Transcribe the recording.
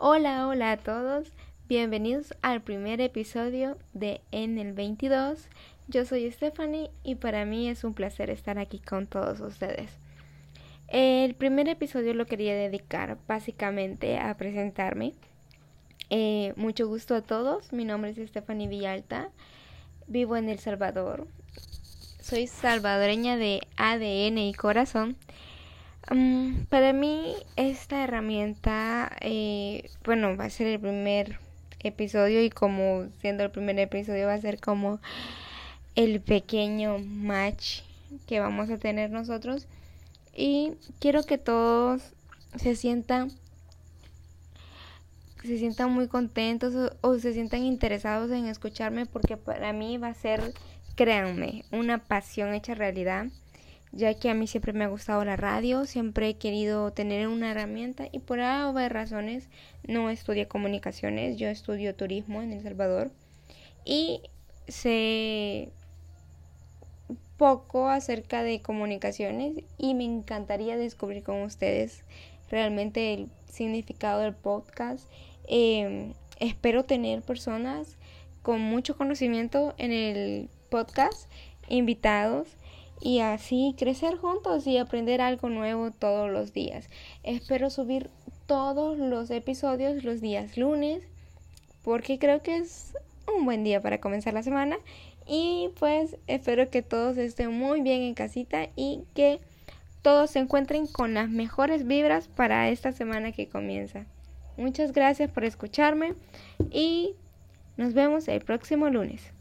Hola, hola a todos. Bienvenidos al primer episodio de En el 22. Yo soy Stephanie y para mí es un placer estar aquí con todos ustedes. El primer episodio lo quería dedicar básicamente a presentarme. Eh, mucho gusto a todos. Mi nombre es Stephanie Villalta. Vivo en El Salvador. Soy salvadoreña de ADN y corazón. Mm, para mí esta herramienta, eh, bueno, va a ser el primer episodio y como siendo el primer episodio va a ser como el pequeño match que vamos a tener nosotros. Y quiero que todos se sientan se sientan muy contentos o, o se sientan interesados en escucharme porque para mí va a ser créanme una pasión hecha realidad ya que a mí siempre me ha gustado la radio, siempre he querido tener una herramienta y por varias razones no estudié comunicaciones, yo estudio turismo en El Salvador y sé poco acerca de comunicaciones y me encantaría descubrir con ustedes realmente el significado del podcast. Em, espero tener personas con mucho conocimiento en el podcast, invitados y así crecer juntos y aprender algo nuevo todos los días. Espero subir todos los episodios los días lunes porque creo que es un buen día para comenzar la semana y pues espero que todos estén muy bien en casita y que todos se encuentren con las mejores vibras para esta semana que comienza. Muchas gracias por escucharme y nos vemos el próximo lunes.